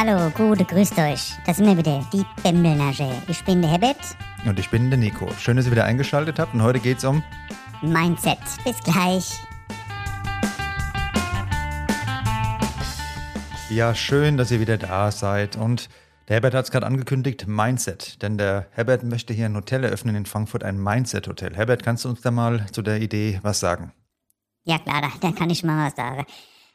Hallo, gute, grüßt euch. Da sind wir wieder, die Bembelnage. Ich bin der Herbert. Und ich bin der Nico. Schön, dass ihr wieder eingeschaltet habt. Und heute geht's um Mindset. Bis gleich. Ja, schön, dass ihr wieder da seid. Und der Herbert hat es gerade angekündigt, Mindset. Denn der Herbert möchte hier ein Hotel eröffnen in Frankfurt, ein Mindset-Hotel. Herbert, kannst du uns da mal zu der Idee was sagen? Ja, klar, da, da kann ich mal was sagen.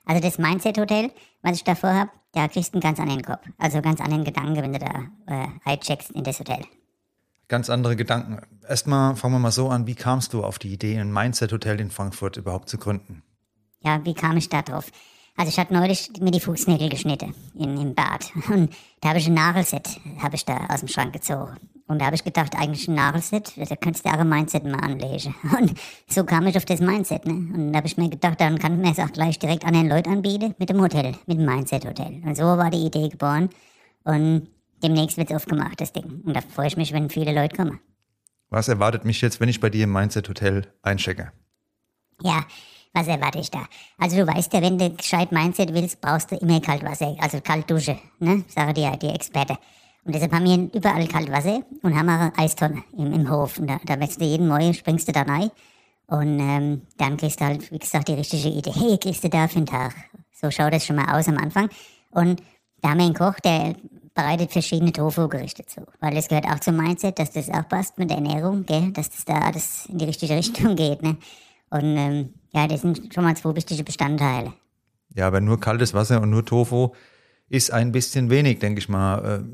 Also das Mindset-Hotel, was ich davor habe, da kriegst du einen ganz anderen Kopf. Also ganz anderen Gedanken, wenn du da äh, eincheckst in das Hotel. Ganz andere Gedanken. Erstmal fangen wir mal so an, wie kamst du auf die Idee, ein Mindset-Hotel in Frankfurt überhaupt zu gründen? Ja, wie kam ich da drauf? Also ich hatte neulich mir die Fußnägel geschnitten in, im Bad. Und da habe ich ein Nagelset, habe ich da aus dem Schrank gezogen. Und da habe ich gedacht, eigentlich ein Nagelset, da könntest du auch ein Mindset mal anlegen. Und so kam ich auf das Mindset, ne? Und da habe ich mir gedacht, dann kann man es auch gleich direkt an den Leuten anbieten mit dem Hotel, mit dem Mindset-Hotel. Und so war die Idee geboren. Und demnächst wird es aufgemacht, das Ding. Und da freue ich mich, wenn viele Leute kommen. Was erwartet mich jetzt, wenn ich bei dir im Mindset-Hotel einchecke? Ja, was erwarte ich da? Also du weißt ja, wenn du gescheit Mindset willst, brauchst du immer Kaltwasser, also Kaltdusche, ne? Sage dir die Experte. Und deshalb haben wir überall Kaltwasser und haben auch eine Eistonne im, im Hof. Und da, da wächst du jeden Morgen, springst du da rein. Und ähm, dann kriegst du halt, wie gesagt, die richtige Idee, kriegst du da für den Tag. So schaut das schon mal aus am Anfang. Und da haben wir einen Koch, der bereitet verschiedene Tofu-Gerichte zu. Weil es gehört auch zum Mindset, dass das auch passt mit der Ernährung, gell? dass das da alles in die richtige Richtung geht. Ne? Und ähm, ja, das sind schon mal zwei wichtige Bestandteile. Ja, aber nur kaltes Wasser und nur Tofu ist ein bisschen wenig, denke ich mal.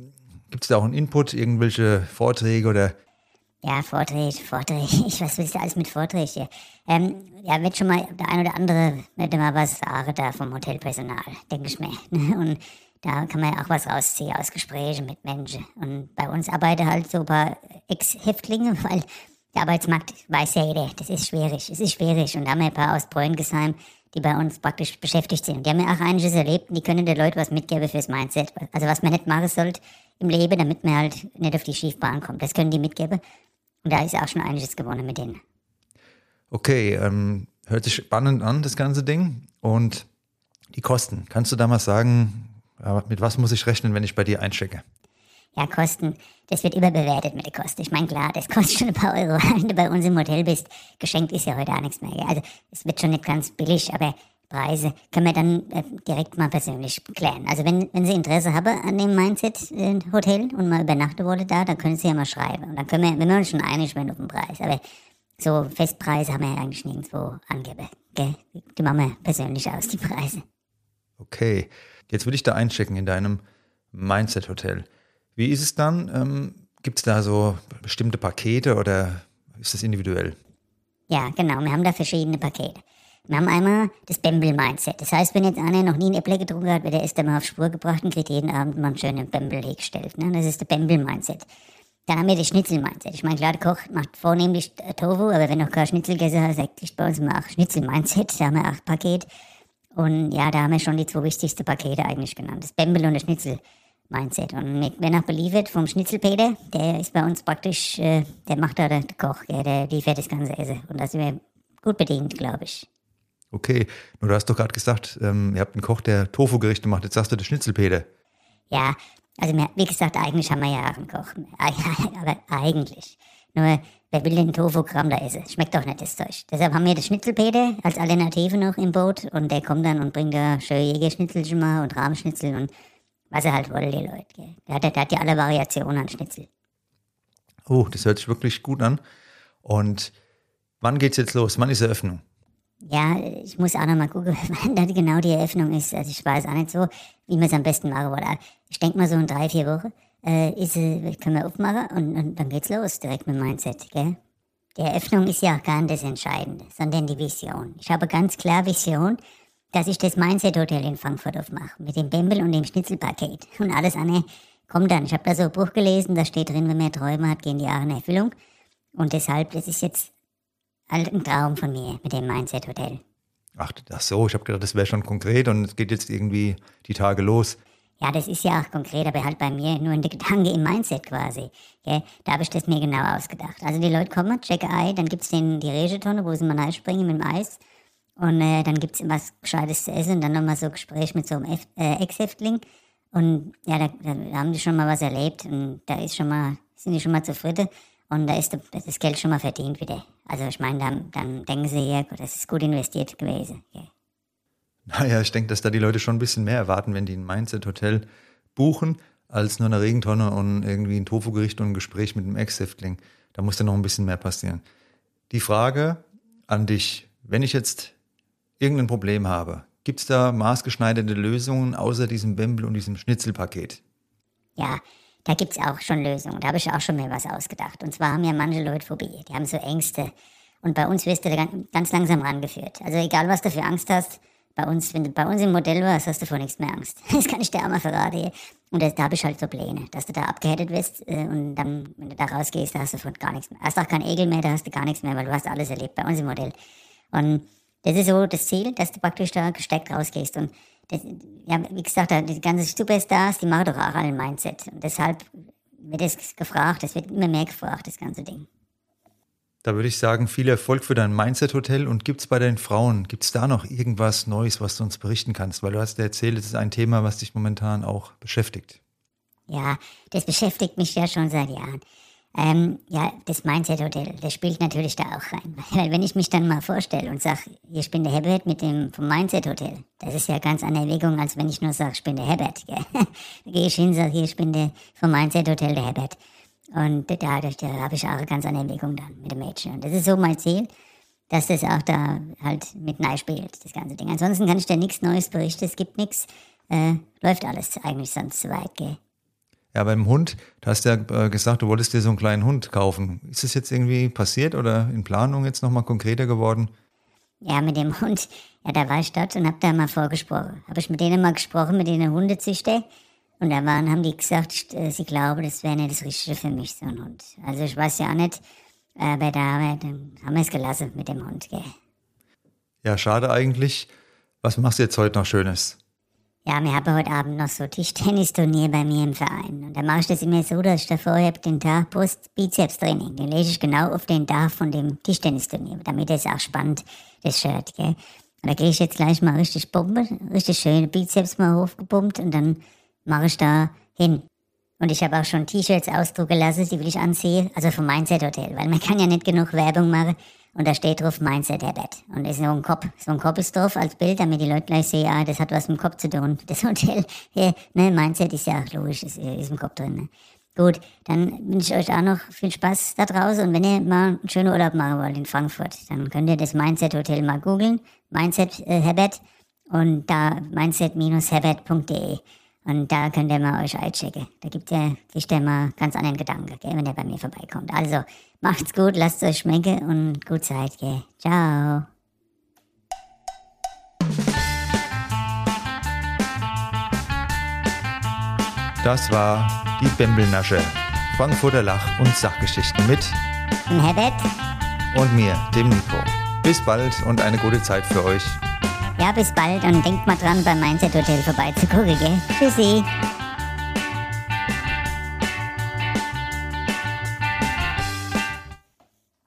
Gibt es da auch einen Input, irgendwelche Vorträge oder? Ja, Vorträge, Vorträge. Ich weiß, was ist alles mit Vorträgen hier? Ähm, ja, wird schon mal der ein oder andere wird mal was sagen da vom Hotelpersonal, denke ich mir. Und da kann man ja auch was rausziehen aus Gesprächen mit Menschen. Und bei uns arbeiten halt so ein paar Ex-Häftlinge, weil der Arbeitsmarkt weiß ja jeder, das ist schwierig, es ist schwierig. Und da haben wir ein paar aus Bräungesheim, die bei uns praktisch beschäftigt sind. Die haben ja auch einiges erlebt und die können den Leuten was mitgeben fürs Mindset. Also was man nicht machen sollte im Leben, damit man halt nicht auf die Schiefbahn kommt. Das können die mitgeben. Und da ist auch schon einiges gewonnen mit denen. Okay, ähm, hört sich spannend an, das ganze Ding. Und die Kosten, kannst du da mal sagen, mit was muss ich rechnen, wenn ich bei dir einchecke? Ja, Kosten, das wird überbewertet mit den Kosten. Ich meine, klar, das kostet schon ein paar Euro, wenn du bei uns im Hotel bist. Geschenkt ist ja heute auch nichts mehr. Also, es wird schon nicht ganz billig, aber Preise können wir dann äh, direkt mal persönlich klären. Also, wenn, wenn Sie Interesse haben an dem Mindset-Hotel äh, und mal übernachten wollen da, dann können Sie ja mal schreiben. Und dann können wir, wenn wir uns schon einig werden auf den Preis. Aber so Festpreise haben wir ja eigentlich nirgendwo angegeben. Gell? Die machen wir persönlich aus, die Preise. Okay, jetzt würde ich da einchecken in deinem Mindset-Hotel. Wie ist es dann? Ähm, Gibt es da so bestimmte Pakete oder ist das individuell? Ja, genau. Wir haben da verschiedene Pakete. Wir haben einmal das Bembel-Mindset. Das heißt, wenn jetzt einer noch nie einen Apple getrunken hat, wird er erst einmal auf Spur gebracht und kriegt jeden Abend mal einen schönen Bembel hergestellt. Ne? Das ist der Bembel-Mindset. Dann haben wir das Schnitzel-Mindset. Ich meine, klar, der Koch macht vornehmlich Tofu, aber wenn noch kein Schnitzel gegessen hat, sagt ich bei uns auch Schnitzel-Mindset. Da haben wir acht Pakete. Und ja, da haben wir schon die zwei wichtigsten Pakete eigentlich genannt. Das Bembel und das Schnitzel. Mindset. Und wenn auch beliefert vom Schnitzelpeter, der ist bei uns praktisch, äh, der macht da der Koch, der, der liefert das ganze Essen. Und da sind wir gut bedient, glaube ich. Okay, nur du hast doch gerade gesagt, ähm, ihr habt einen Koch, der Tofu-Gerichte macht. Jetzt sagst du der Schnitzelpeter. Ja, also wie gesagt, eigentlich haben wir ja auch einen Koch. Aber eigentlich. Nur, wer will den Tofu-Kram da essen? Schmeckt doch nicht das Zeug. Deshalb haben wir den Schnitzelpeter als Alternative noch im Boot und der kommt dann und bringt da schön Jägerschnitzelchen mal und Rahmschnitzel und was er halt wollte, die Leute. Gell. Der, hat, der hat ja alle Variationen an Schnitzel. Oh, das hört sich wirklich gut an. Und wann geht's jetzt los? Wann ist Eröffnung? Ja, ich muss auch noch mal gucken, wann da genau die Eröffnung ist. Also ich weiß auch nicht so, wie man es am besten machen würde. Ich denke mal so in drei, vier Wochen äh, ist, äh, können wir aufmachen und, und dann geht's los direkt mit Mindset, gell? Die Eröffnung ist ja auch gar nicht das Entscheidende, sondern die Vision. Ich habe ganz klar Vision, dass ich das Mindset Hotel in Frankfurt aufmache. Mit dem Bembel und dem Schnitzelpaket. Und alles andere kommt dann. Ich habe da so ein Buch gelesen, da steht drin, wenn man Träume hat, gehen die auch in Erfüllung. Und deshalb, das ist jetzt ein Traum von mir mit dem Mindset Hotel. Ach, ach so, ich habe gedacht, das wäre schon konkret und es geht jetzt irgendwie die Tage los. Ja, das ist ja auch konkret, aber halt bei mir nur in der Gedanke im Mindset quasi. Okay? Da habe ich das mir genau ausgedacht. Also die Leute kommen, checken Ei, dann gibt es die Regetonne, wo sie mal reinspringen mit dem Eis. Und äh, dann gibt es was Gescheites zu essen und dann nochmal so ein Gespräch mit so einem F äh, Ex-Häftling. Und ja, da, da haben die schon mal was erlebt und da ist schon mal, sind die schon mal zufrieden und da ist das Geld schon mal verdient wieder. Also ich meine, dann, dann denken sie, ja, das ist gut investiert gewesen. Ja. Naja, ich denke, dass da die Leute schon ein bisschen mehr erwarten, wenn die ein Mindset-Hotel buchen, als nur eine Regentonne und irgendwie ein Tofu-Gericht und ein Gespräch mit einem Ex-Häftling. Da muss dann noch ein bisschen mehr passieren. Die Frage an dich, wenn ich jetzt irgendein Problem habe, gibt es da maßgeschneiderte Lösungen außer diesem Bembel und diesem Schnitzelpaket? Ja, da gibt es auch schon Lösungen. Da habe ich auch schon mir was ausgedacht. Und zwar haben ja manche Leute Phobie, die haben so Ängste. Und bei uns wirst du ganz langsam rangeführt. Also egal, was du für Angst hast, bei uns, wenn du bei uns im Modell warst, hast du vor nichts mehr Angst. Das kann ich dir auch mal verraten. Und da habe ich halt so Pläne, dass du da abgehärtet wirst äh, und dann, wenn du da rausgehst, da hast du von gar nichts mehr. Hast auch keinen Egel mehr, da hast du gar nichts mehr, weil du hast alles erlebt bei uns im Modell. Und das ist so das Ziel, dass du praktisch da gesteckt rausgehst. Und das, ja, wie gesagt, die ganzen Superstars, die machen doch auch alle ein Mindset. Und deshalb wird es gefragt, es wird immer mehr gefragt, das ganze Ding. Da würde ich sagen, viel Erfolg für dein Mindset-Hotel. Und gibt es bei den Frauen, gibt es da noch irgendwas Neues, was du uns berichten kannst? Weil du hast ja erzählt, es ist ein Thema, was dich momentan auch beschäftigt. Ja, das beschäftigt mich ja schon seit Jahren. Ähm, ja, das Mindset-Hotel, das spielt natürlich da auch rein. Weil wenn ich mich dann mal vorstelle und sage, ich bin der Herbert mit dem vom Mindset-Hotel, das ist ja ganz andere Erwägung, als wenn ich nur sage, ich bin der Herbert. Gell? da gehe ich hin und sage, hier, ich bin der vom Mindset-Hotel, der Herbert. Und dadurch da habe ich auch eine ganz andere Entwicklung dann mit dem Mädchen. Und das ist so mein Ziel, dass das auch da halt mit neu spielt, das ganze Ding. Ansonsten kann ich dir nichts Neues berichten, es gibt nichts, äh, läuft alles eigentlich sonst so weit, gell. Ja, beim Hund, du hast ja äh, gesagt, du wolltest dir so einen kleinen Hund kaufen. Ist das jetzt irgendwie passiert oder in Planung jetzt nochmal konkreter geworden? Ja, mit dem Hund, ja, da war ich dort und hab da mal vorgesprochen. Habe ich mit denen mal gesprochen, mit denen Hundezüchter. Und da waren, haben die gesagt, äh, sie glauben, das wäre nicht das Richtige für mich, so ein Hund. Also ich weiß ja auch nicht, aber da haben wir es gelassen mit dem Hund, gell. Ja, schade eigentlich. Was machst du jetzt heute noch Schönes? Ja, wir haben heute Abend noch so Tischtennisturnier bei mir im Verein. Und da mache ich das immer so, dass ich davor habe den Tag Brust-Bizeps-Training. Den lege ich genau auf den Tag von dem Tischtennisturnier, damit es auch spannend, das Shirt, gell. Und da gehe ich jetzt gleich mal richtig pumpen, richtig schöne Bizeps mal hochgepumpt und dann mache ich da hin. Und ich habe auch schon T-Shirts ausdrucken lassen, die will ich anziehen, also vom Mindset Hotel, weil man kann ja nicht genug Werbung machen. Und da steht drauf Mindset Herbert. Und ist so ein Kopf, so ein Kopf ist drauf als Bild, damit die Leute gleich sehen, ah, das hat was mit dem Kopf zu tun. Das Hotel, ne, Mindset ist ja logisch, ist, ist im Kopf drin. Ne? Gut, dann wünsche ich euch auch noch viel Spaß da draußen. Und wenn ihr mal einen schönen Urlaub machen wollt in Frankfurt, dann könnt ihr das Mindset Hotel mal googeln. Mindset äh, Herbert. Und da mindset-herbert.de. Und da könnt ihr mal euch einchecken. Da gibt ihr, ihr mal ganz anderen Gedanken, gell, wenn ihr bei mir vorbeikommt. Also, macht's gut, lasst euch schmecken und gut Zeit, gell. Ciao. Das war die Bembelnasche. Frankfurter Lach- und Sachgeschichten mit Herbert und mir, dem Nico. Bis bald und eine gute Zeit für euch. Ja, bis bald und denkt mal dran, beim Mindset Hotel vorbeizugucken, gell? Tschüssi.